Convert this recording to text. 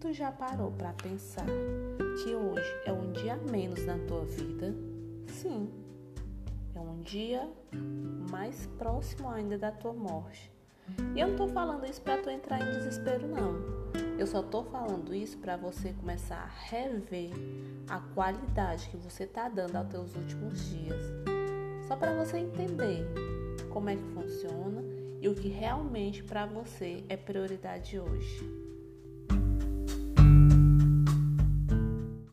Tu já parou para pensar que hoje é um dia menos na tua vida? Sim, é um dia mais próximo ainda da tua morte. E eu não tô falando isso para tu entrar em desespero não. Eu só tô falando isso para você começar a rever a qualidade que você tá dando aos teus últimos dias. Só para você entender como é que funciona e o que realmente para você é prioridade hoje.